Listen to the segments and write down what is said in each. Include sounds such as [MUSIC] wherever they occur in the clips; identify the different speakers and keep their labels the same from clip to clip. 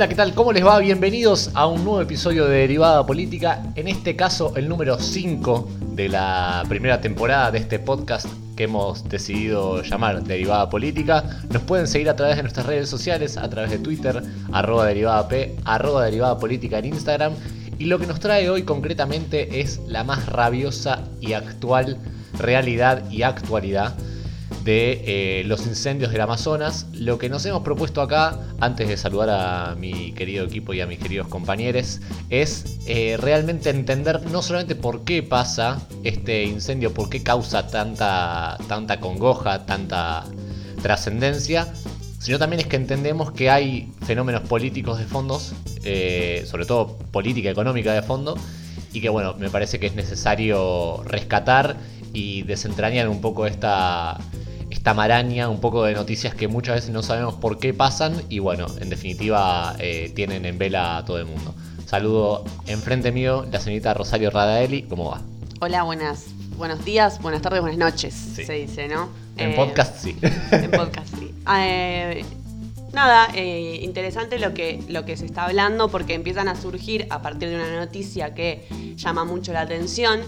Speaker 1: Hola, ¿qué tal? ¿Cómo les va? Bienvenidos a un nuevo episodio de Derivada Política. En este caso, el número 5 de la primera temporada de este podcast que hemos decidido llamar Derivada Política. Nos pueden seguir a través de nuestras redes sociales, a través de Twitter, arroba derivada arroba derivada en Instagram. Y lo que nos trae hoy concretamente es la más rabiosa y actual realidad y actualidad de eh, los incendios del Amazonas. Lo que nos hemos propuesto acá, antes de saludar a mi querido equipo y a mis queridos compañeros, es eh, realmente entender no solamente por qué pasa este incendio, por qué causa tanta, tanta congoja, tanta trascendencia, sino también es que entendemos que hay fenómenos políticos de fondos, eh, sobre todo política económica de fondo, y que bueno, me parece que es necesario rescatar y desentrañar un poco esta, esta maraña, un poco de noticias que muchas veces no sabemos por qué pasan y bueno, en definitiva eh, tienen en vela a todo el mundo. Saludo enfrente mío la señorita Rosario Radaeli, ¿cómo va?
Speaker 2: Hola, buenas, buenos días, buenas tardes, buenas noches, se dice, ¿no?
Speaker 1: En eh, podcast sí.
Speaker 2: En podcast sí. Eh, nada, interesante lo que, lo que se está hablando porque empiezan a surgir a partir de una noticia que llama mucho la atención,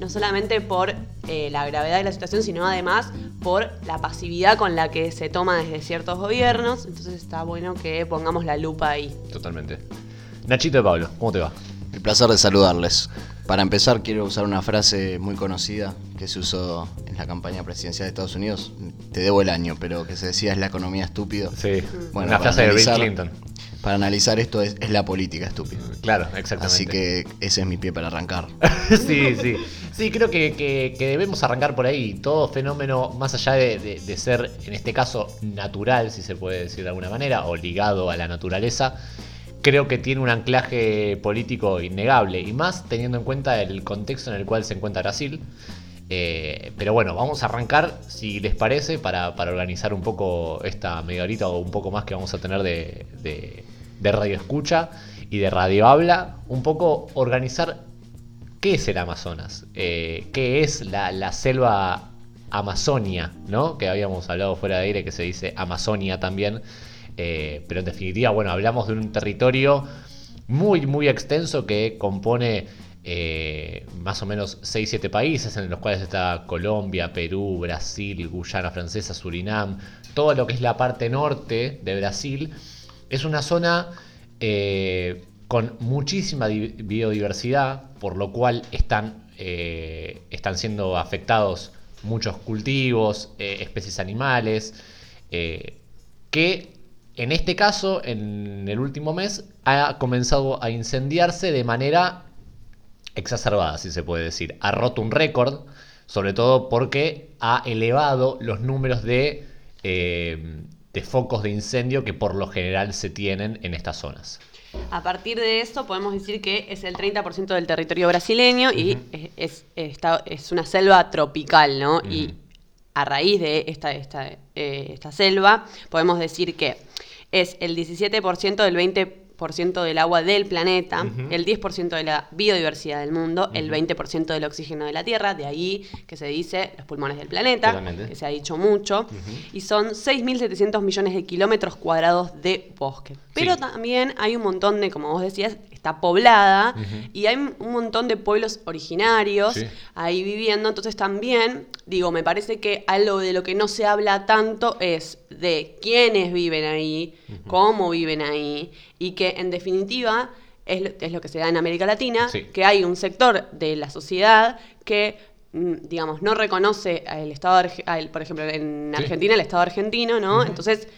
Speaker 2: no solamente por la gravedad de la situación, sino además por la pasividad con la que se toma desde ciertos gobiernos. Entonces está bueno que pongamos la lupa ahí.
Speaker 1: Totalmente. Nachito de Pablo, ¿cómo te va?
Speaker 3: El placer de saludarles. Para empezar, quiero usar una frase muy conocida que se usó en la campaña presidencial de Estados Unidos. Te debo el año, pero que se decía es la economía estúpido.
Speaker 1: Sí, bueno, una frase de Bill Clinton.
Speaker 3: Para analizar esto es, es la política estúpida.
Speaker 1: Claro, exactamente.
Speaker 3: Así que ese es mi pie para arrancar. [LAUGHS]
Speaker 1: sí, sí. Sí, creo que, debemos arrancar por ahí. Todo fenómeno, más allá de, ser, en este caso, natural, si se puede decir de alguna manera, o ligado a la naturaleza, creo que tiene un anclaje político innegable. Y más teniendo en cuenta el contexto en el cual se encuentra Brasil. Eh, pero bueno, vamos a arrancar, si les parece, para, organizar un poco esta media horita o un poco más que vamos a tener de, de radio escucha y de radio habla. Un poco organizar ¿Qué es el Amazonas? Eh, ¿Qué es la, selva Amazonia? ¿no? Que habíamos hablado fuera de aire que se dice Amazonia también. Eh, pero en definitiva, bueno, hablamos de un territorio muy, muy extenso que compone eh, más o menos 6-7 países, en los cuales está Colombia, Perú, Brasil, Guyana Francesa, Surinam, todo lo que es la parte norte de Brasil. Es una zona con muchísima biodiversidad, por lo cual están, eh, están siendo afectados muchos cultivos, eh, especies animales, eh, que en este caso, en el último mes, ha comenzado a incendiarse de manera exacerbada, si se puede decir. Ha roto un récord, sobre todo porque ha elevado los números de, de focos de incendio que por lo general se tienen en estas zonas.
Speaker 2: A partir de eso podemos decir que es el 30% del territorio brasileño y es, es, una selva tropical, ¿no? Y a raíz de esta, esta, eh, esta selva podemos decir que es el 17% del 20% del agua del planeta, el 10% de la biodiversidad del mundo, el 20% del oxígeno de la Tierra, de ahí que se dice los pulmones del planeta, que se ha dicho mucho, y son 6.700 millones de kilómetros cuadrados de bosque. Pero también hay un montón de, como vos decías, está poblada y hay un montón de pueblos originarios ahí viviendo, entonces también, digo, me parece que algo de lo que no se habla tanto es de quiénes viven ahí, cómo viven ahí y que en definitiva es, es lo que se da en América Latina, que hay un sector de la sociedad que mm, digamos, no reconoce el Estado, por ejemplo, en Argentina el Estado argentino, ¿no? Entonces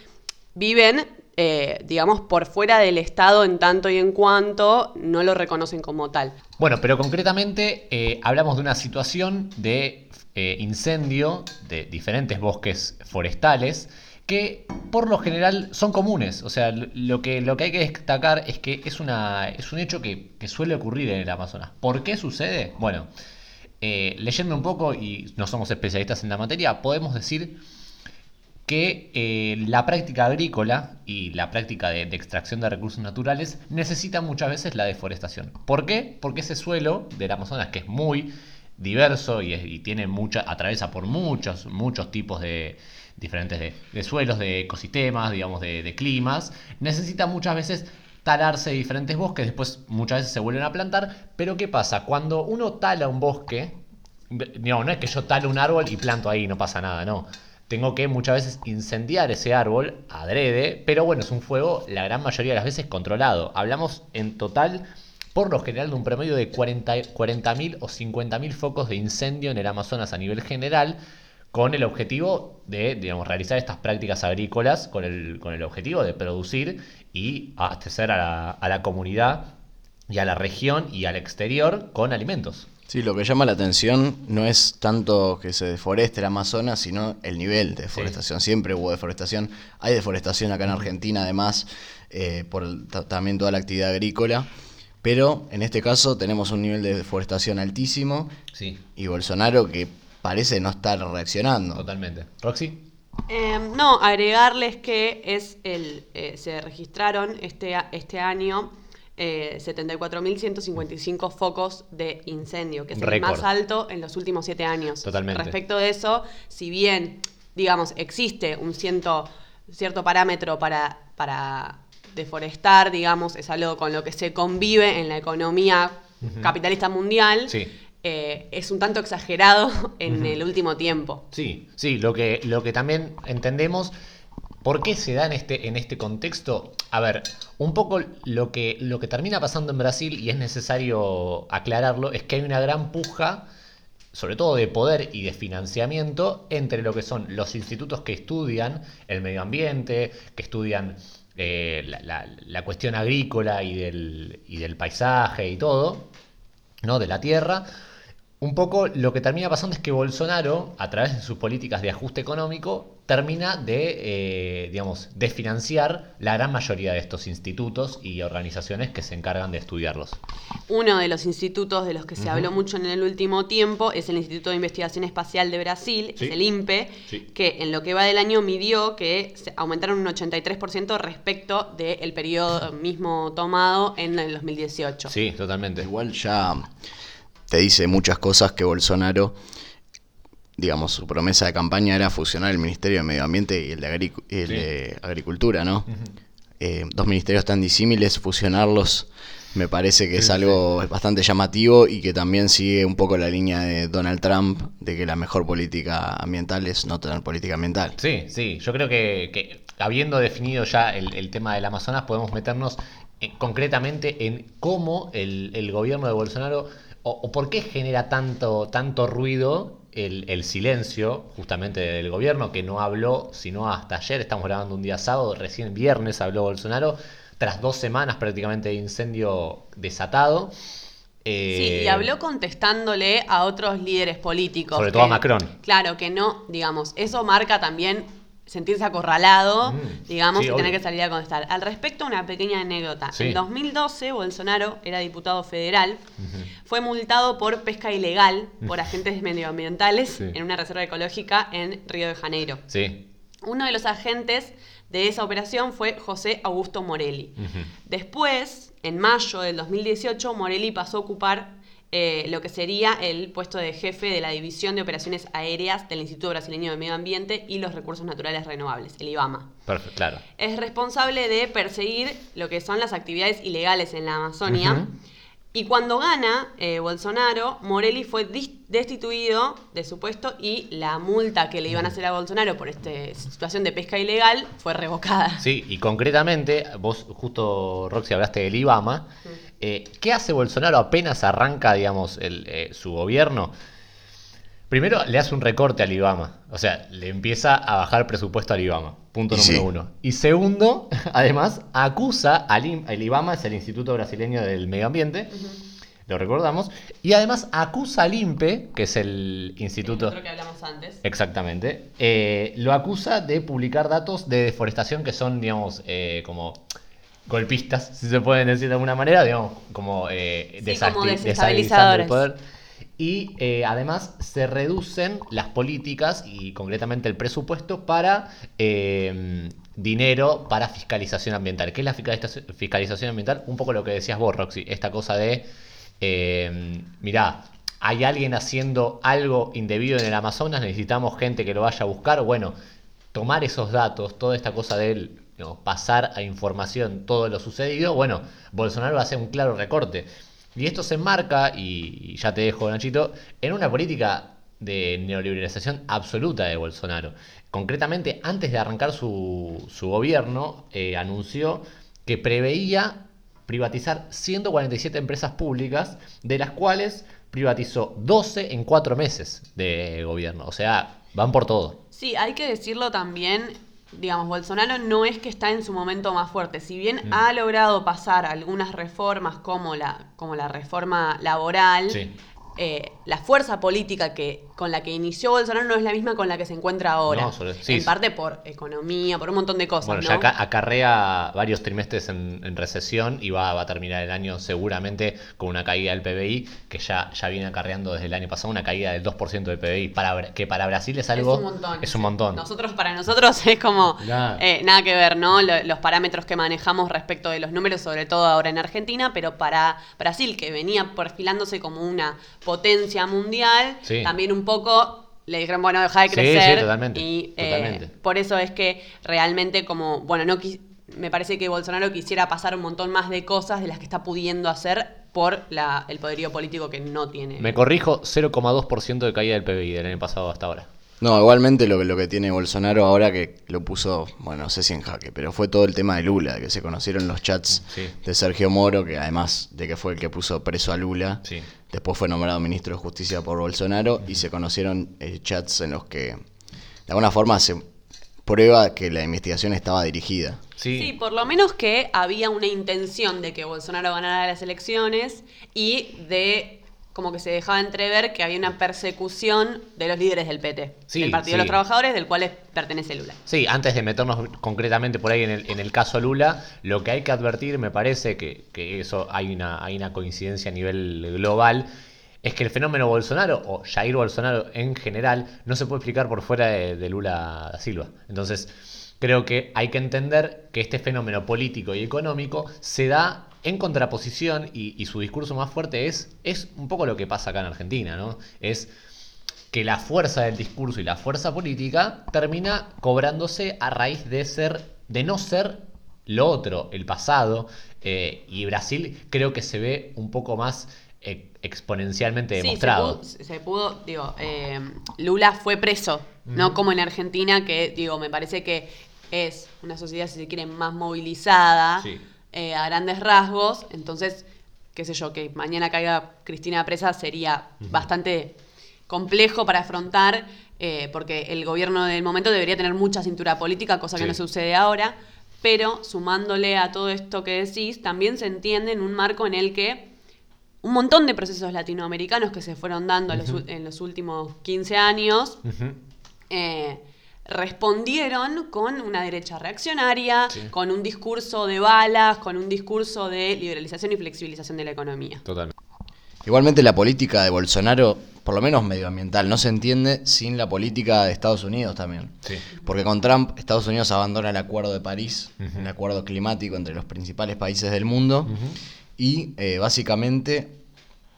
Speaker 2: viven eh, digamos, por fuera del Estado en tanto y en cuanto no lo reconocen como tal.
Speaker 1: Bueno, pero concretamente eh, hablamos de una situación de eh, incendio de diferentes bosques forestales que por lo general son comunes. O sea, lo que, lo que hay que destacar es que es, una, es un hecho que, suele ocurrir en el Amazonas. ¿Por qué sucede? Bueno, leyendo un poco, y no somos especialistas en la materia, podemos decir que eh, la práctica agrícola y la práctica de, extracción de recursos naturales necesita muchas veces la deforestación. ¿Por qué? Porque ese suelo del Amazonas, que es muy diverso y, tiene mucha, atraviesa por muchos, muchos tipos de diferentes de, suelos, de ecosistemas, digamos, de, climas, necesita muchas veces talarse diferentes bosques, después muchas veces se vuelven a plantar, pero ¿qué pasa? Cuando uno tala un bosque, no, no es que yo talo un árbol y planto ahí, no pasa nada, no. Tengo que muchas veces incendiar ese árbol adrede, pero bueno, es un fuego la gran mayoría de las veces controlado. Hablamos en total, por lo general, de un promedio de 40.000 40 o 50.000 focos de incendio en el Amazonas a nivel general, con el objetivo de, digamos, realizar estas prácticas agrícolas, con el, con el objetivo de producir y abastecer a la, a la comunidad y a la región y al exterior con alimentos.
Speaker 3: Sí, lo que llama la atención no es tanto que se deforeste el Amazonas, sino el nivel de deforestación. Siempre hubo deforestación. Hay deforestación acá en Argentina, además, eh, por también toda la actividad agrícola. Pero en este caso tenemos un nivel de deforestación altísimo.
Speaker 1: Sí.
Speaker 3: Y Bolsonaro que parece no estar reaccionando.
Speaker 1: Totalmente. Roxy.
Speaker 2: Em, no, agregarles que es el, eh, se registraron este, este año 74.155 eh, focos de incendio, que es el más alto en los últimos siete años.
Speaker 1: Totalmente.
Speaker 2: Respecto de eso, si bien, digamos, existe un ciento, cierto parámetro para, para deforestar, digamos, es algo con lo que se convive en la economía capitalista mundial. Eh, es un tanto exagerado [LAUGHS] en el último tiempo.
Speaker 1: Sí, sí, lo que, lo que también entendemos ¿Por qué se da en este, en este contexto? A ver, un poco lo que, lo que termina pasando en Brasil, y es necesario aclararlo, es que hay una gran puja, sobre todo de poder y de financiamiento, entre lo que son los institutos que estudian el medio ambiente, que estudian eh, la, cuestión agrícola y del, y del paisaje y todo, ¿no? de la tierra, un poco lo que termina pasando es que Bolsonaro, a través de sus políticas de ajuste económico, termina de, eh, digamos, desfinanciar la gran mayoría de estos institutos y organizaciones que se encargan de estudiarlos.
Speaker 2: Uno de los institutos de los que se habló mucho en el último tiempo es el Instituto de Investigación Espacial de Brasil, es el INPE, que en lo que va del año midió que aumentaron un 83% respecto del periodo mismo tomado en el 2018.
Speaker 1: Sí, totalmente.
Speaker 3: Igual ya te dice muchas cosas que Bolsonaro, digamos, su promesa de campaña era fusionar el Ministerio de Medio Ambiente y el de, Agricultura, ¿no? Eh, dos ministerios tan disímiles, fusionarlos me parece que es algo bastante llamativo y que también sigue un poco la línea de Donald Trump de que la mejor política ambiental es no tener política ambiental.
Speaker 1: Sí, sí, yo creo que, habiendo definido ya el, tema del Amazonas, podemos meternos eh, concretamente en cómo el, el gobierno de Bolsonaro o, por qué genera tanto, tanto ruido el, silencio justamente del gobierno que no habló sino hasta ayer, estamos grabando un día sábado, recién viernes habló Bolsonaro, tras dos semanas prácticamente de incendio desatado.
Speaker 2: sí, y eh, habló contestándole a otros líderes políticos.
Speaker 1: Sobre todo a Macron.
Speaker 2: Claro, que no, digamos, eso marca también sentirse acorralado, mm. digamos, y tener que salir a contestar. Al respecto, una pequeña anécdota. En 2012, Bolsonaro era diputado federal, fue multado por pesca ilegal por agentes medioambientales en una reserva ecológica en Río de Janeiro.
Speaker 1: Sí.
Speaker 2: Uno de los agentes de esa operación fue José Augusto Morelli. Después, en mayo del 2018, Morelli pasó a ocupar eh, lo que sería el puesto de jefe de la División de Operaciones Aéreas del Instituto Brasileño de Medio Ambiente y los Recursos Naturales Renovables, el IBAMA.
Speaker 1: Perfecto, claro.
Speaker 2: Es responsable de perseguir lo que son las actividades ilegales en la Amazonia. Y cuando gana eh, Bolsonaro, Morelli fue destituido de su puesto y la multa que le iban a hacer a Bolsonaro por esta situación de pesca ilegal fue revocada.
Speaker 1: Sí, y concretamente, vos justo, Roxy, hablaste del IBAMA. Eh, ¿Qué hace Bolsonaro apenas arranca, digamos, eh, su gobierno? Primero, le hace un recorte al IBAMA. O sea, le empieza a bajar presupuesto al IBAMA. Punto número uno. Y segundo, [LAUGHS] además, acusa al el IBAMA, es el Instituto Brasileño del Medio Ambiente. Lo recordamos. Y además acusa al INPE, que es el instituto.
Speaker 2: El que hablamos antes.
Speaker 1: Exactamente. Eh, lo acusa de publicar datos de deforestación que son, digamos, como golpistas, si se pueden decir de alguna manera, digamos, como, eh, el poder. Y eh, además se reducen las políticas y concretamente el presupuesto para eh, dinero para fiscalización ambiental. ¿Qué es la fiscalización ambiental? Un poco lo que decías vos, Roxy, esta cosa de, eh, mirá, hay alguien haciendo algo indebido en el Amazonas, necesitamos gente que lo vaya a buscar. Bueno, tomar esos datos, toda esta cosa del pasar a información todo lo sucedido, bueno, Bolsonaro hace un claro recorte. Y esto se enmarca, y, ya te dejo, Nachito, en una política de neoliberalización absoluta de Bolsonaro. Concretamente, antes de arrancar su, gobierno, eh, anunció que preveía privatizar 147 empresas públicas, de las cuales privatizó 12 en 4 meses de gobierno. O sea, van por todo.
Speaker 2: Sí, hay que decirlo también, digamos, Bolsonaro no es que está en su momento más fuerte. Si bien mm. ha logrado pasar algunas reformas como la, como la reforma laboral, eh, la fuerza política que con la que inició Bolsonaro no es la misma con la que se encuentra ahora. en parte por economía, por un montón de cosas.
Speaker 1: Bueno, ya acarrea varios trimestres en, recesión y va, a terminar el año seguramente con una caída del PBI que ya, ya viene acarreando desde el año pasado, una caída del 2% del PBI, para, que para Brasil es algo...
Speaker 2: Es un montón.
Speaker 1: Es un montón.
Speaker 2: Nosotros, para nosotros [LAUGHS] es como eh, nada que ver, ¿no? Los parámetros que manejamos respecto de los números, sobre todo ahora en Argentina, pero para Brasil, que venía perfilándose como una potencia mundial, también un poco le dijeron, bueno, deja de crecer.
Speaker 1: Sí, totalmente,
Speaker 2: y eh, por eso es que realmente como, bueno, no me parece que Bolsonaro quisiera pasar un montón más de cosas de las que está pudiendo hacer por la, el poderío político que no tiene.
Speaker 1: Me corrijo, 0,2% de caída del PBI del año pasado hasta ahora.
Speaker 3: No, igualmente lo, lo que tiene Bolsonaro ahora que lo puso, bueno, no sé si en jaque, pero fue todo el tema de Lula, de que se conocieron los chats de Sergio Moro, que además de que fue el que puso preso a Lula, después fue nombrado ministro de Justicia por Bolsonaro y se conocieron eh, chats en los que de alguna forma se prueba que la investigación estaba dirigida.
Speaker 2: sí, por lo menos que había una intención de que Bolsonaro ganara las elecciones y de como que se dejaba entrever que había una persecución de los líderes del PT, el Partido de los Trabajadores, del cual pertenece Lula.
Speaker 1: Sí, antes de meternos concretamente por ahí en el, en el caso Lula, lo que hay que advertir, me parece que, eso hay una, hay una coincidencia a nivel global, es que el fenómeno Bolsonaro, o Jair Bolsonaro en general, no se puede explicar por fuera de, de Lula da Silva. Entonces, creo que hay que entender que este fenómeno político y económico se da en contraposición, y, su discurso más fuerte es, es un poco lo que pasa acá en Argentina, ¿no? Es que la fuerza del discurso y la fuerza política termina cobrándose a raíz de ser, de no ser lo otro, el pasado, eh, y Brasil creo que se ve un poco más eh, exponencialmente demostrado.
Speaker 2: Se pudo, digo, eh, Lula fue preso, no como en Argentina, que digo, me parece que es una sociedad, si se quiere, más movilizada. Sí eh, a grandes rasgos. Entonces, qué sé yo, que mañana caiga Cristina presa sería bastante complejo para afrontar, eh, porque el gobierno del momento debería tener mucha cintura política, cosa que no sucede ahora. Pero sumándole a todo esto que decís, también se entiende en un marco en el que un montón de procesos latinoamericanos que se fueron dando en los últimos 15 años respondieron con una derecha reaccionaria, con un discurso de balas, con un discurso de liberalización y flexibilización de la economía.
Speaker 3: Totalmente. Igualmente la política de Bolsonaro, por lo menos medioambiental, no se entiende sin la política de Estados Unidos también. Porque con Trump Estados Unidos abandona el Acuerdo de París, el acuerdo climático entre los principales países del mundo, y eh, básicamente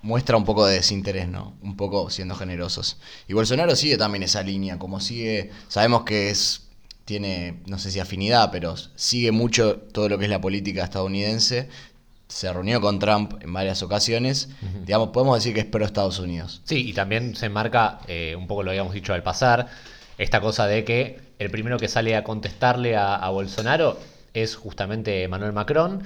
Speaker 3: muestra un poco de desinterés, ¿no? Un poco siendo generosos. Y Bolsonaro sigue también esa línea, como sigue, sabemos que es, tiene, no sé si afinidad, pero sigue mucho todo lo que es la política estadounidense. Se reunió con Trump en varias ocasiones. Digamos, podemos decir que es pro Estados Unidos.
Speaker 1: Sí, y también se marca, eh, un poco lo habíamos dicho al pasar, esta cosa de que el primero que sale a contestarle a Bolsonaro es justamente Manuel Macron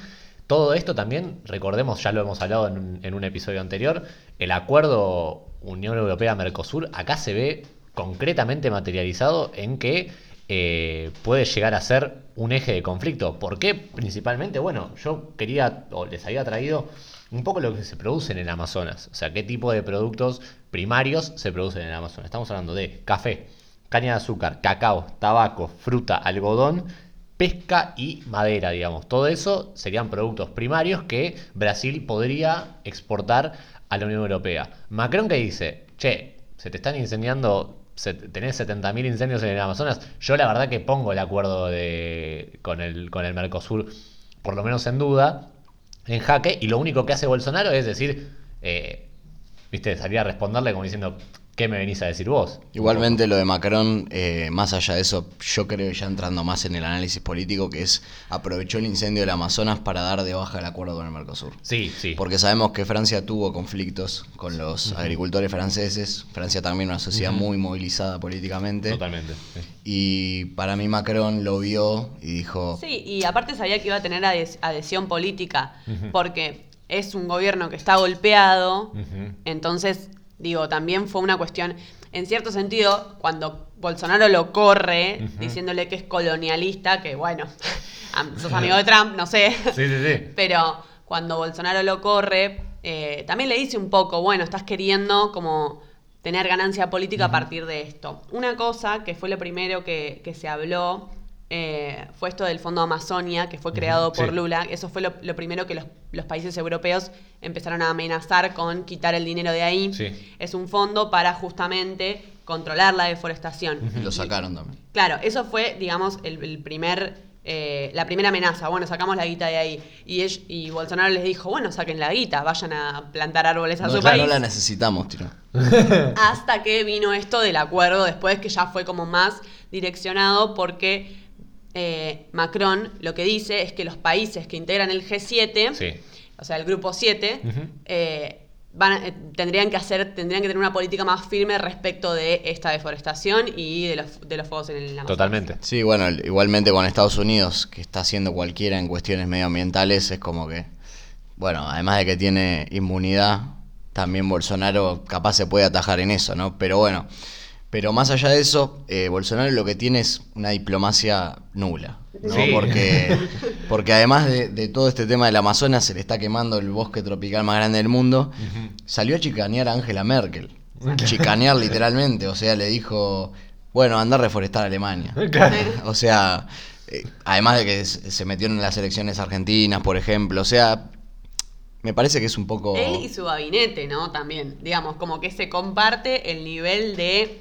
Speaker 1: todo esto también, recordemos, ya lo hemos hablado en un, episodio anterior, el acuerdo Unión Europea-Mercosur acá se ve concretamente materializado en que eh, puede llegar a ser un eje de conflicto. ¿Por qué? Principalmente, bueno, yo quería, o les había traído un poco lo que se produce en el Amazonas. O sea, qué tipo de productos primarios se producen en el Amazonas. Estamos hablando de café, caña de azúcar, cacao, tabaco, fruta, algodón pesca y madera, digamos. Todo eso serían productos primarios que Brasil podría exportar a la Unión Europea. Macron que dice, che, se te están incendiando, tenés 70.000 incendios en el Amazonas, yo la verdad que pongo el acuerdo de, con, el, con el Mercosur, por lo menos en duda, en jaque, y lo único que hace Bolsonaro es decir, eh, viste, salir a responderle como diciendo, ¿qué me venís a decir vos?
Speaker 3: Igualmente lo de Macron, eh, más allá de eso, yo creo que ya entrando más en el análisis político, que es aprovechó el incendio del Amazonas para dar de baja el acuerdo con el Mercosur.
Speaker 1: Sí, sí.
Speaker 3: Porque sabemos que Francia tuvo conflictos con los agricultores franceses. Francia también una sociedad muy movilizada políticamente.
Speaker 1: Totalmente. sí.
Speaker 3: Y para mí Macron lo vio y dijo,
Speaker 2: Sí, y aparte sabía que iba a tener ades- adhesión política, porque es un gobierno que está golpeado, entonces, digo, también fue una cuestión, en cierto sentido, cuando Bolsonaro lo corre diciéndole que es colonialista, que bueno, [LAUGHS] sos amigo de Trump, no sé,
Speaker 1: Sí, sí, sí.
Speaker 2: pero cuando Bolsonaro lo corre, eh, también le dice un poco, bueno, estás queriendo como tener ganancia política a partir de esto. Una cosa que fue lo primero que, que se habló eh, fue esto del Fondo Amazonia, que fue creado por
Speaker 1: sí.
Speaker 2: Lula. Eso fue lo, lo primero que los, los países europeos empezaron a amenazar con quitar el dinero de ahí.
Speaker 1: Sí.
Speaker 2: Es un fondo para justamente controlar la deforestación.
Speaker 3: lo sacaron también.
Speaker 2: Claro, eso fue, digamos, el, el primer, eh, la primera amenaza. Bueno, sacamos la guita de ahí. Y, Bolsonaro les dijo, bueno, saquen la guita, vayan a plantar árboles a
Speaker 3: No,
Speaker 2: su país.
Speaker 3: no la necesitamos, tiro.
Speaker 2: Hasta que vino esto del acuerdo después, que ya fue como más direccionado porque eh, Macron lo que dice es que los países que integran el G7,
Speaker 1: Sí.
Speaker 2: o sea, el grupo 7,
Speaker 1: Ujú.
Speaker 2: eh, van a- eh, tendrían que hacer, tendrían que tener una política más firme respecto de esta deforestación y de los, de los fuegos en el Amazonas.
Speaker 1: Totalmente.
Speaker 3: Sí, bueno, igualmente con Estados Unidos, que está haciendo cualquiera en cuestiones medioambientales, es como que, bueno, además de que tiene inmunidad, también Bolsonaro capaz se puede atajar en eso, ¿no? Pero bueno, pero más allá de eso, eh, Bolsonaro lo que tiene es una diplomacia nula, ¿no?
Speaker 1: Sí.
Speaker 3: Porque, [LAUGHS] porque además de, de todo este tema del Amazonas, se le está quemando el bosque tropical más grande del mundo, salió a chicanear a Angela Merkel. Chicanear literalmente, o sea, le dijo, bueno, anda a reforestar a Alemania. [LAUGHS] O sea, eh, además de que se se metió en las elecciones argentinas, por ejemplo, o sea, me parece que es un poco...
Speaker 2: Él y su gabinete, ¿no? También, digamos, como que se comparte el nivel de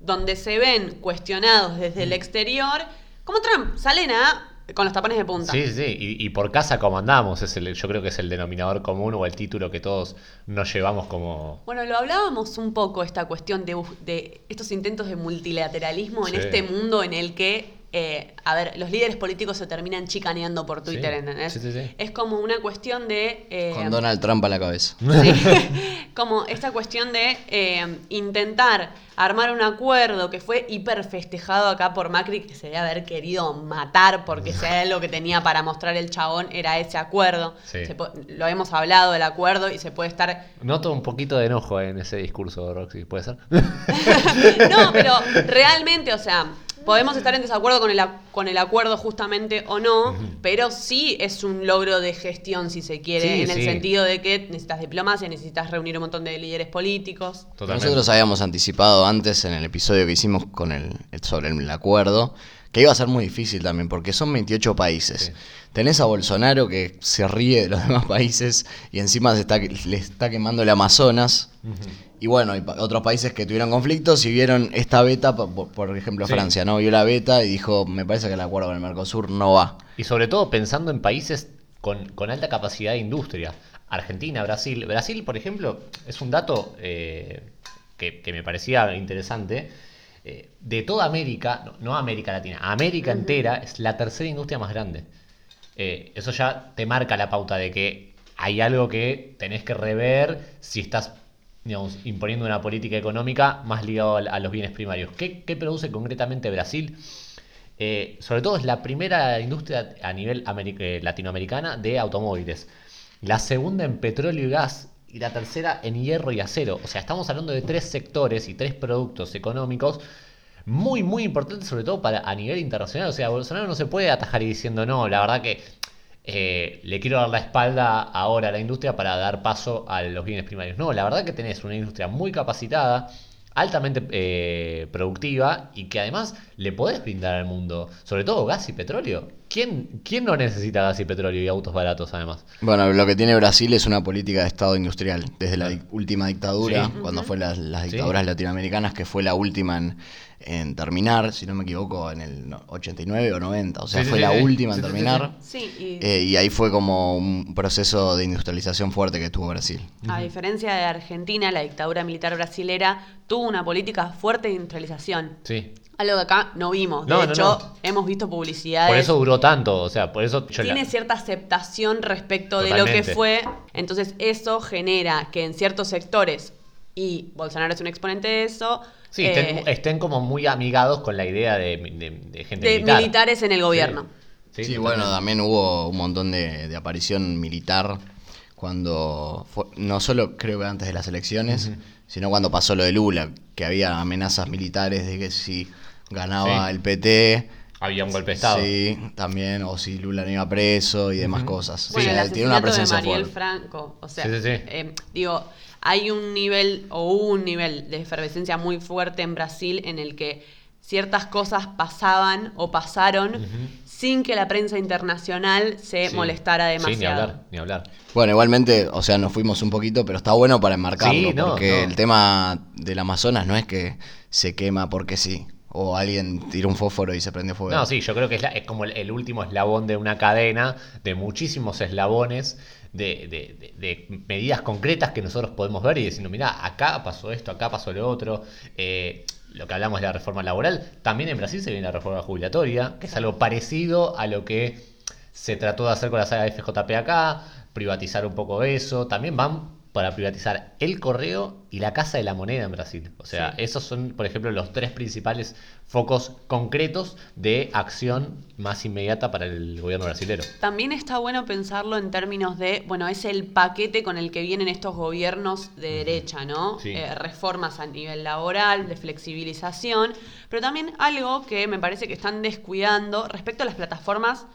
Speaker 2: donde se ven cuestionados desde
Speaker 1: Mm.
Speaker 2: el exterior, como Trump, salen a con los tapones de punta.
Speaker 1: Sí, sí, y, y por casa como andamos, es el, yo creo que es el denominador común o el título que todos nos llevamos como...
Speaker 2: Bueno, lo hablábamos un poco, esta cuestión de, de estos intentos de multilateralismo en este mundo en el que, eh, a ver, los líderes políticos se terminan chicaneando por Twitter,
Speaker 1: Sí.
Speaker 2: ¿entendés?
Speaker 1: Sí, sí, sí.
Speaker 2: Es como una cuestión de... eh,
Speaker 3: Con Donald Trump a la cabeza.
Speaker 2: Sí. [LAUGHS] Como esta cuestión de eh, intentar armar un acuerdo que fue hiper festejado acá por Macri, que se debe haber querido matar porque hay algo que tenía para mostrar el chabón era ese acuerdo.
Speaker 1: Sí.
Speaker 2: Se po- lo hemos hablado del acuerdo y se puede estar...
Speaker 1: Noto un poquito de enojo en ese discurso, Roxy, ¿puede ser? [LAUGHS]
Speaker 2: No, pero realmente, o sea, podemos estar en desacuerdo con el, con el acuerdo justamente o no, pero sí es un logro de gestión, si se quiere,
Speaker 1: Sí,
Speaker 2: en el sentido de que necesitas diplomacia, necesitas reunir un montón de líderes políticos.
Speaker 1: Totalmente.
Speaker 3: Nosotros habíamos anticipado antes en el episodio que hicimos con el, sobre el acuerdo que iba a ser muy difícil también, porque son 28 países.
Speaker 1: Sí.
Speaker 3: Tenés a Bolsonaro que se ríe de los [LAUGHS] demás países y encima se está, le está quemando el Amazonas. Y bueno, y pa- otros países que tuvieron conflictos y vieron esta beta, po- por, por ejemplo
Speaker 1: Sí.
Speaker 3: Francia, ¿no? Vio la beta y dijo, me parece que el acuerdo con el Mercosur no va.
Speaker 1: Y sobre todo pensando en países con, con alta capacidad de industria. Argentina, Brasil. Brasil, por ejemplo, es un dato eh, que, que me parecía interesante. Eh, de toda América, no, no América Latina, América entera es la tercera industria más grande. Eh, eso ya te marca la pauta de que hay algo que tenés que rever si estás imponiendo una política económica más ligado a, los bienes primarios. ¿Qué, qué produce concretamente Brasil? Eh, sobre todo es la primera industria a nivel eh, latinoamericana de automóviles. La segunda en petróleo y gas y la tercera en hierro y acero. O sea, estamos hablando de tres sectores y tres productos económicos muy, muy importantes, sobre todo para a nivel internacional. O sea, Bolsonaro no se puede atajar y diciendo, no, la verdad que eh, le quiero dar la espalda ahora a la industria para dar paso a los bienes primarios. No, la verdad que tenés una industria muy capacitada, altamente eh, productiva y que además le podés brindar al mundo, sobre todo gas y petróleo. ¿Quién, ¿Quién no necesita gas y petróleo y autos baratos además?
Speaker 3: Bueno, lo que tiene Brasil es una política de Estado industrial. Desde la di- última dictadura,
Speaker 1: Sí.
Speaker 3: cuando fue las, las
Speaker 1: Sí.
Speaker 3: dictaduras latinoamericanas, que fue la última en, en terminar, si no me equivoco, en el no- 89 o 90. O sea,
Speaker 1: Sí,
Speaker 3: fue
Speaker 1: sí,
Speaker 3: la
Speaker 1: sí.
Speaker 3: última
Speaker 1: Sí,
Speaker 3: en
Speaker 1: sí, sí,
Speaker 3: terminar.
Speaker 2: Sí, y
Speaker 3: Eh, y ahí fue como un proceso de industrialización fuerte que tuvo Brasil.
Speaker 2: a diferencia de Argentina, la dictadura militar brasilera tuvo una política fuerte de industrialización.
Speaker 1: Sí.
Speaker 2: Algo que acá no vimos. De
Speaker 1: No, no,
Speaker 2: hecho,
Speaker 1: no.
Speaker 2: hemos visto publicidades.
Speaker 1: Por eso duró tanto, o sea, por eso la-
Speaker 2: tiene cierta aceptación respecto de lo que fue. Entonces, eso genera que en ciertos sectores, y Bolsonaro es un exponente de eso,
Speaker 1: Sí,
Speaker 2: eh,
Speaker 1: estén, estén como muy amigados con la idea de, de- de gente
Speaker 2: de
Speaker 1: militar.
Speaker 2: militares en el gobierno.
Speaker 1: Sí,
Speaker 3: bueno, también hubo un montón de, de aparición militar cuando, fue- no solo creo que antes de las elecciones, sino cuando pasó lo de Lula, que había amenazas militares de que si ganaba
Speaker 1: Sí.
Speaker 3: el PT,
Speaker 1: Había un golpe de Estado.
Speaker 3: sí, también, o si Lula no iba preso y demás cosas.
Speaker 2: Bueno,
Speaker 3: Sí,
Speaker 2: el
Speaker 3: tiene una
Speaker 2: asesinato de
Speaker 3: presencia
Speaker 2: Mariel
Speaker 3: fuerte.
Speaker 2: Franco, o sea,
Speaker 1: Sí, sí, sí.
Speaker 2: eh, digo, hay un nivel o hubo un nivel de efervescencia muy fuerte en Brasil en el que ciertas cosas pasaban o pasaron sin que la prensa internacional se
Speaker 1: Sí.
Speaker 2: molestara
Speaker 1: Sí, ni
Speaker 2: demasiado.
Speaker 1: hablar, ni hablar.
Speaker 3: Bueno, igualmente, o sea, nos fuimos un poquito, pero está bueno para enmarcarlo,
Speaker 1: Sí, no,
Speaker 3: porque
Speaker 1: no.
Speaker 3: el tema del Amazonas no es que se quema porque sí, o alguien tira un fósforo y se prende fuego.
Speaker 1: No, sí, yo creo que es, la- es como el, el último eslabón de una cadena de muchísimos eslabones de, de- de- de medidas concretas que nosotros podemos ver y diciendo, mira, acá pasó esto, acá pasó lo otro. Eh, lo que hablamos de la reforma laboral, también en Brasil se viene la reforma jubilatoria, que es algo parecido a lo que se trató de hacer con la saga de FJP acá, privatizar un poco eso. También van para privatizar el correo y la casa de la moneda en Brasil. O sea,
Speaker 2: Sí.
Speaker 1: esos son, por ejemplo, los tres principales focos concretos de acción más inmediata para el gobierno brasilero.
Speaker 2: También está bueno pensarlo en términos de, bueno, es el paquete con el que vienen estos gobiernos de derecha, ¿no?
Speaker 1: Sí.
Speaker 2: Eh, reformas a nivel laboral, de flexibilización, pero también algo que me parece que están descuidando respecto a las plataformas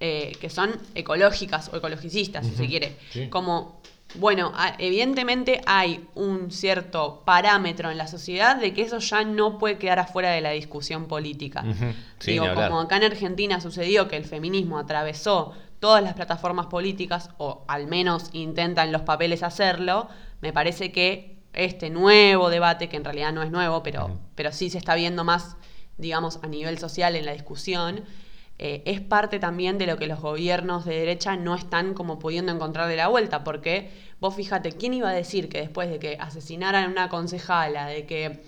Speaker 2: eh, que son ecológicas o ecologicistas, si se quiere.
Speaker 1: Sí.
Speaker 2: Como, bueno, evidentemente hay un cierto parámetro en la sociedad de que eso ya no puede quedar afuera de la discusión política.
Speaker 1: Sí,
Speaker 2: Digo, como acá en Argentina sucedió que el feminismo atravesó todas las plataformas políticas, o al menos intentan los papeles hacerlo, me parece que este nuevo debate, que en realidad no es nuevo, pero, pero sí se está viendo más, digamos, a nivel social en la discusión, eh, es parte también de lo que los gobiernos de derecha no están como pudiendo encontrar de la vuelta, porque vos fíjate, ¿quién iba a decir que después de que asesinaran a una concejala, de que,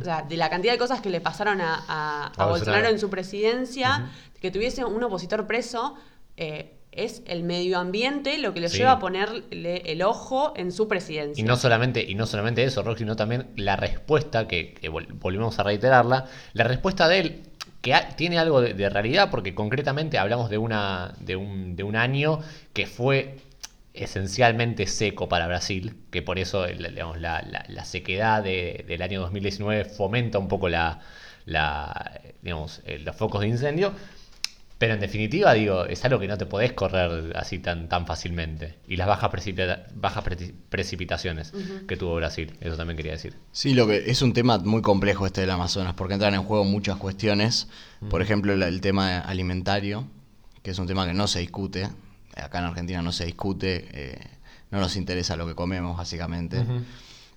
Speaker 2: o sea, de la cantidad de cosas que le pasaron a, a- a
Speaker 1: A Bolsonaro.
Speaker 2: En su presidencia, que tuviese un opositor preso, eh, es el medio ambiente lo que lo
Speaker 1: Sí.
Speaker 2: lleva a ponerle el ojo en su presidencia.
Speaker 1: Y no solamente, y no solamente eso, Rock, sino también la respuesta, que, que vol- volvemos a reiterarla, la respuesta de él, que tiene algo de, realidad, porque concretamente hablamos de, una, de, un, de un año que fue esencialmente seco para Brasil, que por eso digamos, la, la- la sequedad de- del año 2019 fomenta un poco la, la, digamos, eh, los focos de incendio. Pero en definitiva, digo, es algo que no te podés correr así tan, tan fácilmente. Y las bajas, precipita- bajas preci- precipitaciones que tuvo Brasil, eso también quería decir.
Speaker 3: Sí, lo que es un tema muy complejo este del Amazonas, porque entran en juego muchas cuestiones. Por ejemplo, el tema alimentario, que es un tema que no se discute. Acá en Argentina no se discute, eh, no nos interesa lo que comemos, básicamente.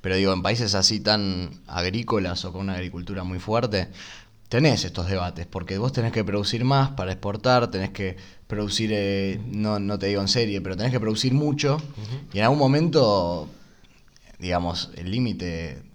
Speaker 3: Pero digo, en países así tan agrícolas o con una agricultura muy fuerte, tenés estos debates, porque vos tenés que producir más para exportar, tenés que producir, eh, no, no te digo en serie, pero tenés que producir mucho, y en algún momento, digamos, el límite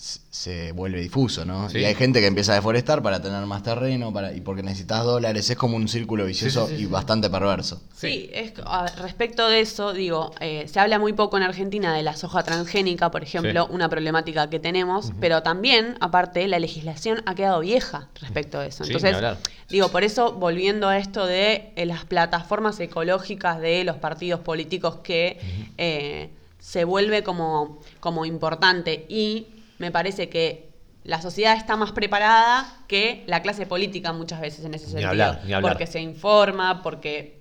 Speaker 3: se vuelve difuso, ¿no?
Speaker 1: Sí.
Speaker 3: Y hay gente que empieza a deforestar para tener más terreno, para, y porque necesitas dólares, es como un círculo vicioso
Speaker 1: sí, sí,
Speaker 3: y
Speaker 1: sí.
Speaker 3: bastante perverso.
Speaker 2: Sí, es, a respecto de eso, digo, eh, se habla muy poco en Argentina de la soja transgénica, por ejemplo,
Speaker 1: Sí.
Speaker 2: una problemática que tenemos, pero también, aparte, la legislación ha quedado vieja respecto a eso.
Speaker 1: Sí,
Speaker 2: Entonces, digo, por eso, volviendo a esto de eh, las plataformas ecológicas de los partidos políticos que eh, se vuelve como, como importante y me parece que la sociedad está más preparada que la clase política muchas veces en ese
Speaker 1: Ni
Speaker 2: sentido.
Speaker 1: hablar, ni hablar.
Speaker 2: Porque se informa, porque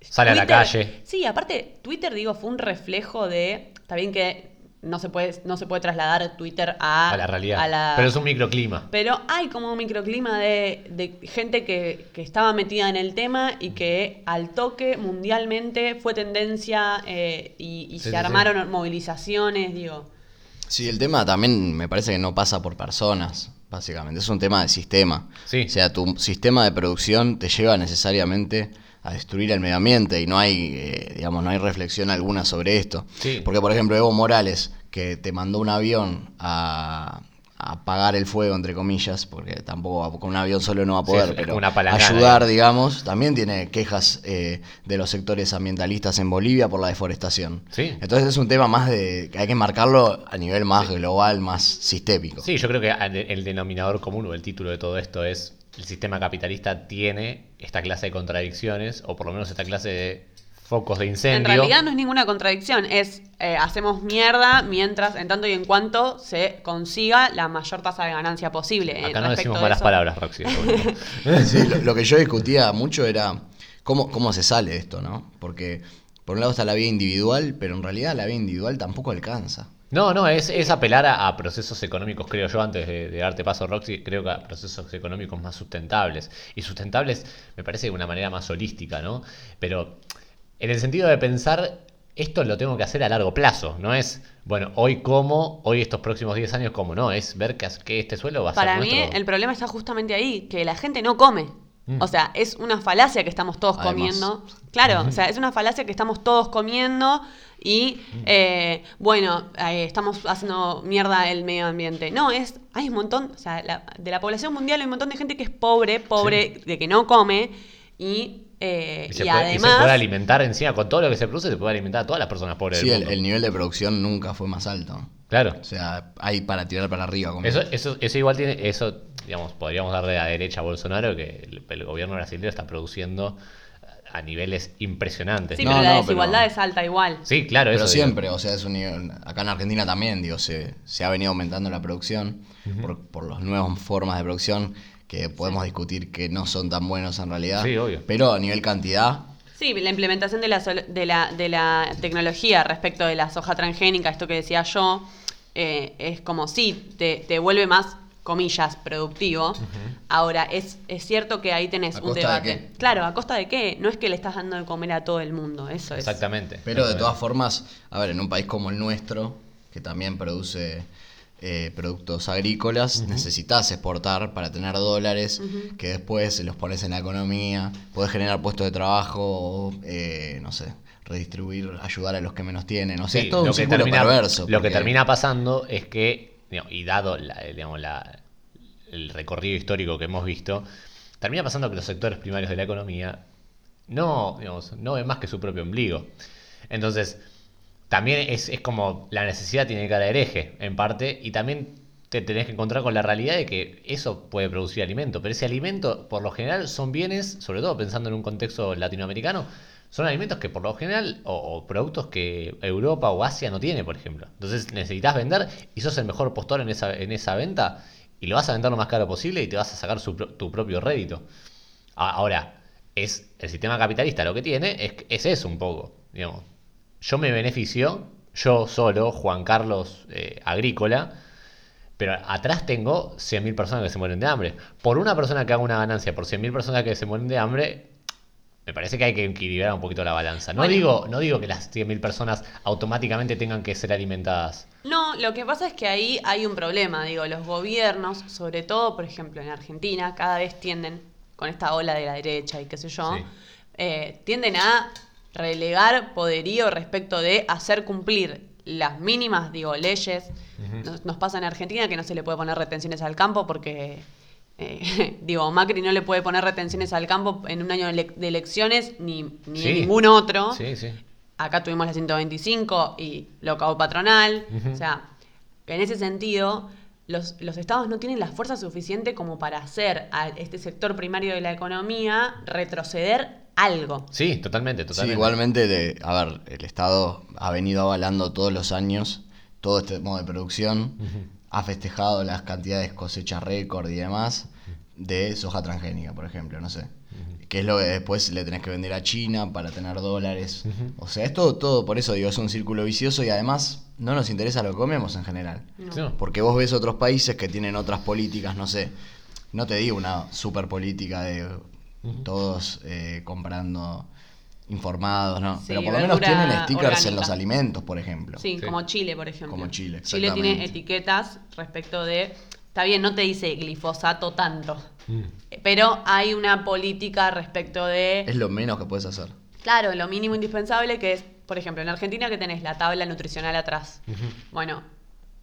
Speaker 1: Sale a la calle.
Speaker 2: Sí, aparte, Twitter, digo, fue un reflejo de. Está bien que no se puede, no se puede trasladar Twitter a,
Speaker 1: A la realidad.
Speaker 2: a la-
Speaker 1: Pero es un microclima.
Speaker 2: pero hay como un microclima de, de gente que, que estaba metida en el tema y que al toque mundialmente fue tendencia eh, y, y
Speaker 1: Sí,
Speaker 2: se
Speaker 1: sí,
Speaker 2: armaron movilizaciones, digo.
Speaker 3: Sí, el tema también me parece que no pasa por personas. básicamente. Es un tema de sistema.
Speaker 1: Sí.
Speaker 3: O sea, tu sistema de producción te lleva necesariamente a destruir el medio ambiente y no hay, eh, digamos, no hay reflexión alguna sobre esto.
Speaker 1: Sí.
Speaker 3: Porque, por ejemplo, Evo Morales, que te mandó un avión a, a apagar el fuego, entre comillas, porque tampoco con un avión solo no va a poder, pero
Speaker 1: una
Speaker 3: ayudar,
Speaker 1: digamos.
Speaker 3: digamos, también tiene quejas eh, de los sectores ambientalistas en Bolivia por la deforestación.
Speaker 1: Sí.
Speaker 3: Entonces es un tema más de que hay que marcarlo a nivel más global, más sistémico.
Speaker 1: Sí, yo creo que el denominador común o el título de todo esto es el sistema capitalista tiene esta clase de contradicciones o por lo menos esta clase de focos de
Speaker 2: En
Speaker 1: incendio.
Speaker 2: realidad no es ninguna contradicción, es eh, hacemos mierda mientras, en tanto y en cuanto se consiga la mayor tasa de ganancia posible. eh,
Speaker 1: Acá no decimos
Speaker 2: de
Speaker 1: malas
Speaker 2: eso.
Speaker 1: palabras, Roxy. [LAUGHS]
Speaker 3: Sí, lo, lo que yo discutía mucho era cómo, cómo se sale de esto, ¿no? Porque por un lado está la vida individual, pero en realidad la vida individual tampoco alcanza.
Speaker 1: No, no, es, es apelar a, a procesos económicos, creo yo, antes de, de darte paso, Roxy, creo que a procesos económicos más sustentables. Y sustentables me parece de una manera más holística, ¿no? Pero en el sentido de pensar, esto lo tengo que hacer a largo plazo, no es, bueno, hoy como, hoy estos próximos 10 años como, no, es ver que, que este suelo va a
Speaker 2: Para
Speaker 1: ser
Speaker 2: mí
Speaker 1: nuestro.
Speaker 2: el problema está justamente ahí, que la gente no come.
Speaker 1: Mm.
Speaker 2: O sea, es una falacia que estamos todos
Speaker 3: Además.
Speaker 2: comiendo. Claro, o sea, es una falacia que estamos todos comiendo y,
Speaker 1: Mm.
Speaker 2: eh, bueno, eh, estamos haciendo mierda el medio ambiente. No, es, hay un montón, o sea, la- de la población mundial hay un montón de gente que es pobre, pobre, de que no come y, eh,
Speaker 1: Y se,
Speaker 2: y
Speaker 1: puede, y se
Speaker 2: además...
Speaker 1: puede alimentar encima, con todo lo que se produce, se puede alimentar a todas las personas pobres
Speaker 3: Sí,
Speaker 1: del
Speaker 3: el,
Speaker 1: mundo.
Speaker 3: el nivel de producción nunca fue más alto.
Speaker 1: Claro.
Speaker 3: O sea, hay para tirar para arriba. Como
Speaker 1: Eso, eso, eso igual tiene, eso, digamos, podríamos darle a derecha a Bolsonaro que el, el gobierno brasileño está produciendo a niveles impresionantes.
Speaker 2: Sí,
Speaker 3: No,
Speaker 2: pero la
Speaker 3: no,
Speaker 2: desigualdad
Speaker 3: pero-
Speaker 2: es alta igual.
Speaker 1: Sí, claro,
Speaker 3: Pero
Speaker 1: eso digo.
Speaker 3: siempre, o sea, es un nivel- acá en Argentina también, digo, se, se ha venido aumentando la producción por, por las nuevas formas de producción que podemos discutir que no son tan buenos en realidad.
Speaker 1: Sí, obvio.
Speaker 3: Pero a nivel cantidad,
Speaker 2: Sí, la implementación de la, sol- de la, de la tecnología respecto de la soja transgénica, esto que decía yo, eh, es como sí, te, te vuelve más, comillas, productivo. Ahora, es, es cierto que ahí tenés
Speaker 3: ¿A
Speaker 2: un
Speaker 3: costa de
Speaker 2: debate.
Speaker 3: qué?
Speaker 2: Claro, ¿a costa de qué? No es que le estás dando de comer a todo el mundo, eso es.
Speaker 1: Exactamente.
Speaker 3: pero de todas formas, a ver, en un país como el nuestro, que también produce eh, productos agrícolas, necesitas exportar para tener dólares que después se los pones en la economía, puedes generar puestos de trabajo, o, eh, no sé, redistribuir, ayudar a los que menos tienen. O sea,
Speaker 1: Sí,
Speaker 3: es todo un
Speaker 1: lo que
Speaker 3: círculo
Speaker 1: termina-
Speaker 3: perverso.
Speaker 1: Lo que termina pasando es que, digamos, y dado la- digamos, la- el recorrido histórico que hemos visto, termina pasando que los sectores primarios de la economía no, digamos, no ven más que su propio ombligo. Entonces, también es, es como la necesidad tiene que dar hereje, en parte, y también te tenés que encontrar con la realidad de que eso puede producir alimento, pero ese alimento, por lo general, son bienes, sobre todo pensando en un contexto latinoamericano, son alimentos que por lo general, o, productos que Europa o Asia no tiene, por ejemplo. Entonces necesitas vender y sos el mejor postor en esa, en esa venta y lo vas a vender lo más caro posible y te vas a sacar su tu propio rédito. Ahora, es el sistema capitalista lo que tiene es, es eso un poco. Digamos. Yo me beneficio, yo solo, Juan Carlos eh, Agrícola, pero atrás tengo 100.000 personas que se mueren de hambre. Por una persona que haga una ganancia, por 100.000 personas que se mueren de hambre, me parece que hay que equilibrar un poquito la balanza. No,
Speaker 2: Bueno.
Speaker 1: digo, no digo que las 100.000 personas automáticamente tengan que ser alimentadas.
Speaker 2: No, lo que pasa es que ahí hay un problema, digo, los gobiernos, sobre todo, por ejemplo, en Argentina, cada vez tienden, con esta ola de la derecha y qué sé yo,
Speaker 1: Sí.
Speaker 2: eh, tienden a relegar poderío respecto de hacer cumplir las mínimas, digo, leyes. nos, nos pasa en Argentina que no se le puede poner retenciones al campo porque, eh, [LAUGHS] digo, Macri no le puede poner retenciones al campo en un año de ele- de elecciones ni, ni
Speaker 1: Sí.
Speaker 2: en ningún otro.
Speaker 1: Sí, sí.
Speaker 2: Acá tuvimos la 125 y locao patronal. O sea, en ese sentido, los, los estados no tienen la fuerza suficiente como para hacer a este sector primario de la economía retroceder algo.
Speaker 1: Sí, totalmente,
Speaker 3: Sí,
Speaker 1: totalmente.
Speaker 3: igualmente, de, a ver, el Estado ha venido avalando todos los años todo este modo de producción, ha festejado las cantidades cosechas récord y demás de soja transgénica, por ejemplo, no sé. Que es lo que después le tenés que vender a China para tener dólares. O sea, es todo, todo, por eso digo, es un círculo vicioso y además no nos interesa lo que comemos en general.
Speaker 2: No.
Speaker 3: Porque vos ves otros países que tienen otras políticas, no sé, no te digo una super política de todos eh, comprando informados, ¿no?
Speaker 2: Sí,
Speaker 3: Pero por lo menos tienen stickers en los alimentos, por ejemplo.
Speaker 2: Sí,
Speaker 1: Sí.
Speaker 2: como Chile, por ejemplo.
Speaker 3: Como Chile,
Speaker 2: Chile tiene etiquetas respecto de está bien, no te dice glifosato tanto,
Speaker 1: Mm.
Speaker 2: pero hay una política respecto de...
Speaker 3: Es lo menos que puedes hacer.
Speaker 2: Claro, lo mínimo indispensable que es, por ejemplo, en Argentina que tenés la tabla nutricional atrás. Bueno,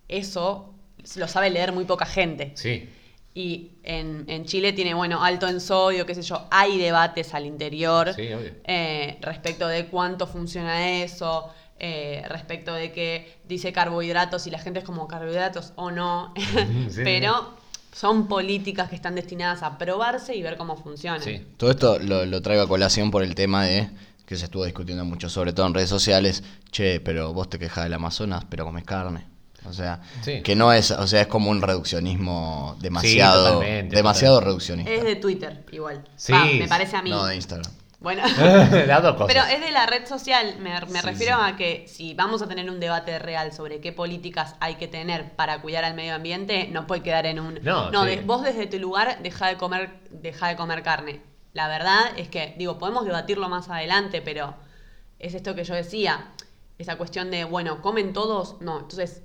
Speaker 2: eso lo sabe leer muy poca gente.
Speaker 1: Sí.
Speaker 2: Y en, en Chile tiene, bueno, alto en sodio, qué sé yo. Hay debates al interior
Speaker 1: Sí, obvio.
Speaker 2: eh, respecto de cuánto funciona eso, eh, respecto de que dice carbohidratos y la gente es como carbohidratos o no. [LAUGHS]
Speaker 1: sí,
Speaker 2: Pero son políticas que están destinadas a probarse y ver cómo funcionan.
Speaker 1: Sí.
Speaker 3: Todo esto lo, lo traigo a colación por el tema de que se estuvo discutiendo mucho, sobre todo en redes sociales. Che, pero vos te quejas del Amazonas, pero comes carne. O sea,
Speaker 1: Sí.
Speaker 3: que no es, o sea, es como un reduccionismo demasiado,
Speaker 1: totalmente,
Speaker 3: demasiado
Speaker 1: totalmente.
Speaker 3: reduccionista.
Speaker 2: Es de Twitter, igual.
Speaker 1: Sí,
Speaker 2: Va, me parece a mí.
Speaker 3: No de Instagram.
Speaker 2: Bueno. [LAUGHS]
Speaker 1: Las dos cosas.
Speaker 2: Pero es de la red social, me, me
Speaker 3: Sí,
Speaker 2: refiero
Speaker 3: sí.
Speaker 2: a que si vamos a tener un debate real sobre qué políticas hay que tener para cuidar al medio ambiente, no puede quedar en un...
Speaker 1: No, sí.
Speaker 2: de- vos desde tu lugar deja de comer, deja de comer carne. La verdad es que, digo, podemos debatirlo más adelante, pero es esto que yo decía, esa cuestión de, bueno, ¿comen todos? No, entonces,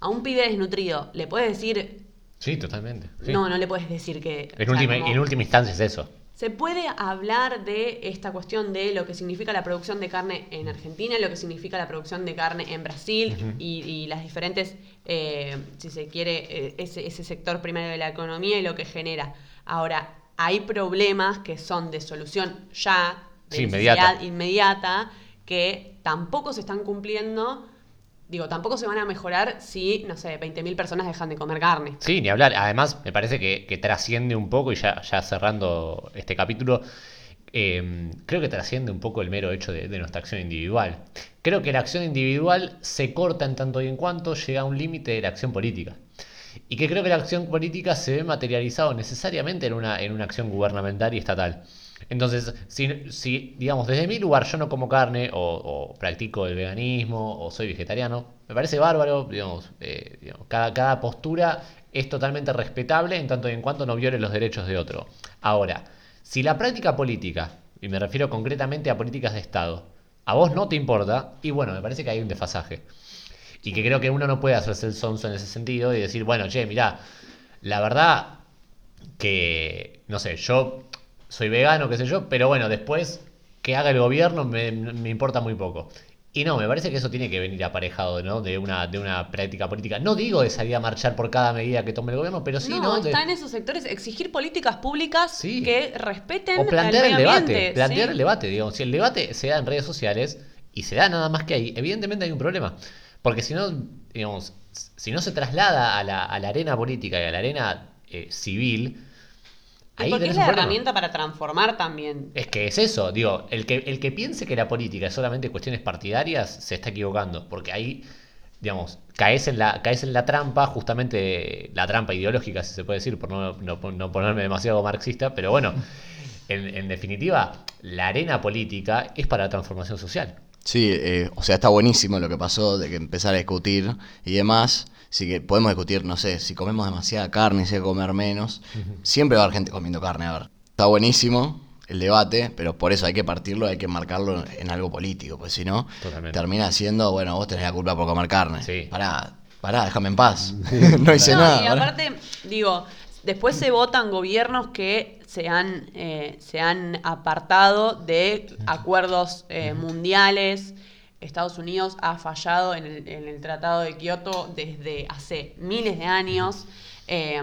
Speaker 2: a un pibe desnutrido, ¿le puedes decir...
Speaker 1: Sí, totalmente.
Speaker 2: No, no le puedes decir que...
Speaker 1: En, última,
Speaker 2: como-
Speaker 1: en última instancia es eso.
Speaker 2: Se puede hablar de esta cuestión de lo que significa la producción de carne en Argentina, lo que significa la producción de carne en Brasil y, y las diferentes, eh, si se quiere, eh, ese, ese sector primario de la economía y lo que genera. Ahora, hay problemas que son de solución ya, de
Speaker 1: Sí,
Speaker 2: necesidad
Speaker 1: inmediata.
Speaker 2: inmediata, que tampoco se están cumpliendo. Digo, tampoco se van a mejorar si, no sé, 20.000 personas dejan de comer carne.
Speaker 1: Sí, ni hablar. Además, me parece que, que trasciende un poco, y ya, ya cerrando este capítulo, eh, creo que trasciende un poco el mero hecho de, de nuestra acción individual. Creo que la acción individual se corta en tanto y en cuanto llega a un límite de la acción política. Y que creo que la acción política se ve materializado necesariamente en una, en una acción gubernamental y estatal. Entonces, si, digamos, desde mi lugar yo no como carne o, practico el veganismo o soy vegetariano, me parece bárbaro, digamos, eh, cada, cada postura es totalmente respetable en tanto y en cuanto no viole los derechos de otro. Ahora, si la práctica política, y me refiero concretamente a políticas de Estado, a vos no te importa, y bueno, me parece que hay un desfasaje. Y que creo que uno no puede hacerse el sonso en ese sentido y decir, bueno, che, mirá, la verdad que, no sé, yo soy vegano, qué sé yo, pero bueno, después que haga el gobierno me, me importa muy poco. Y no, me parece que eso tiene que venir aparejado, ¿no? De una, de una práctica política. No digo de salir a marchar por cada medida que tome el gobierno, pero sí,
Speaker 2: no,
Speaker 1: ¿no?
Speaker 2: Está en esos sectores exigir políticas públicas
Speaker 1: Sí.
Speaker 2: que respeten
Speaker 1: o plantear el
Speaker 2: medio
Speaker 1: debate, plantear
Speaker 2: sí.
Speaker 1: el debate, digamos, si el debate se da en redes sociales y se da nada más que ahí, evidentemente hay un problema, porque si no, digamos, si no se traslada a la, a la arena política y a la arena eh, civil, ahí
Speaker 2: porque
Speaker 1: tenés
Speaker 2: es la herramienta para transformar también.
Speaker 1: Es que es eso, digo, el que, el que piense que la política es solamente cuestiones partidarias se está equivocando, porque ahí, digamos, caes en la, caes en la trampa, justamente la trampa ideológica, si se puede decir, por no, no- no ponerme demasiado marxista, pero bueno, [LAUGHS] en, en definitiva, la arena política es para la transformación social.
Speaker 3: Sí, eh, o sea, está buenísimo lo que pasó de que empezar a discutir y demás. Así que podemos discutir, no sé, si comemos demasiada carne, si hay que comer menos. Siempre va a haber gente comiendo carne, a ver. Está buenísimo el debate, pero por eso hay que partirlo, hay que marcarlo en algo político, pues si no,
Speaker 1: Totalmente.
Speaker 3: termina siendo, bueno, vos tenés la culpa por comer carne.
Speaker 1: Sí.
Speaker 3: Pará, pará, déjame en paz. [LAUGHS] no hice
Speaker 2: No,
Speaker 3: nada.
Speaker 2: y
Speaker 3: pará.
Speaker 2: aparte, digo, después se votan gobiernos que se han, eh, se han apartado de acuerdos eh, mundiales. Estados Unidos ha fallado en el, en el Tratado de Kioto desde hace miles de años. Eh,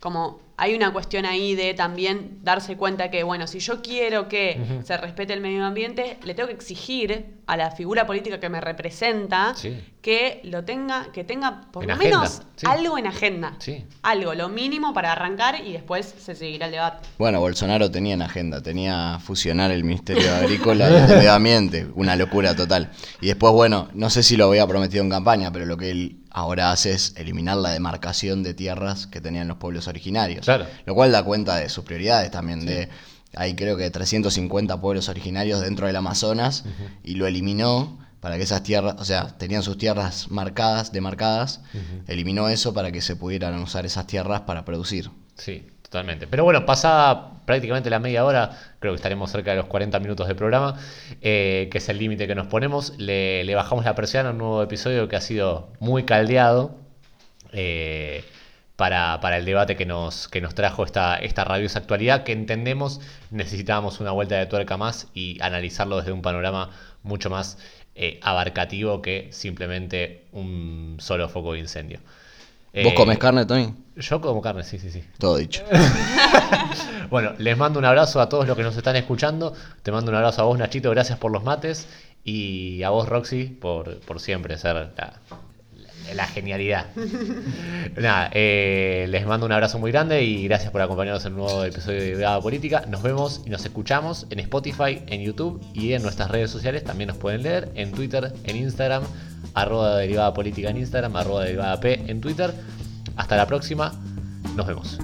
Speaker 2: como hay una cuestión ahí de también darse cuenta que, bueno, si yo quiero que se respete el medio ambiente, le tengo que exigir a la figura política que me representa
Speaker 1: Sí.
Speaker 2: que lo tenga, que tenga por
Speaker 1: En
Speaker 2: lo
Speaker 1: agenda,
Speaker 2: menos
Speaker 1: sí.
Speaker 2: algo en agenda.
Speaker 1: Sí.
Speaker 2: Algo, lo mínimo para arrancar y después se seguirá el debate.
Speaker 3: Bueno, Bolsonaro tenía en agenda, tenía fusionar el Ministerio Agrícola y el de Medio Ambiente, una locura total. Y después, bueno, no sé si lo había prometido en campaña, pero lo que él ahora hace es eliminar la demarcación de tierras que tenían los pueblos originarios.
Speaker 1: Claro.
Speaker 3: Lo cual da cuenta de sus prioridades también, de hay creo que 350 pueblos originarios dentro del Amazonas y lo eliminó para que esas tierras, o sea, tenían sus tierras marcadas, demarcadas, eliminó eso para que se pudieran usar esas tierras para producir.
Speaker 1: Sí, totalmente. Pero bueno, pasada prácticamente la media hora, creo que estaremos cerca de los 40 minutos de programa, eh, que es el límite que nos ponemos. Le, bajamos la presión a un nuevo episodio que ha sido muy caldeado. eh, para, para el debate que nos, que nos trajo esta, esta rabiosa actualidad, que entendemos necesitábamos una vuelta de tuerca más y analizarlo desde un panorama mucho más eh, abarcativo que simplemente un solo foco de incendio.
Speaker 3: ¿Vos
Speaker 1: Eh,
Speaker 3: comes carne, Tony?
Speaker 1: Yo como carne, sí, sí, sí.
Speaker 3: Todo dicho. [LAUGHS]
Speaker 1: Bueno, les mando un abrazo a todos los que nos están escuchando. Te mando un abrazo a vos, Nachito, gracias por los mates. Y a vos, Roxy, por, por siempre ser la, la- la genialidad. [LAUGHS] Nada, eh, les mando un abrazo muy grande y gracias por acompañarnos en un nuevo episodio de Brigada Política. Nos vemos y nos escuchamos en Spotify, en YouTube y en nuestras redes sociales. También nos pueden leer en Twitter, en Instagram, arroba derivada política en Instagram, arroba derivada P en Twitter. Hasta la próxima, nos vemos.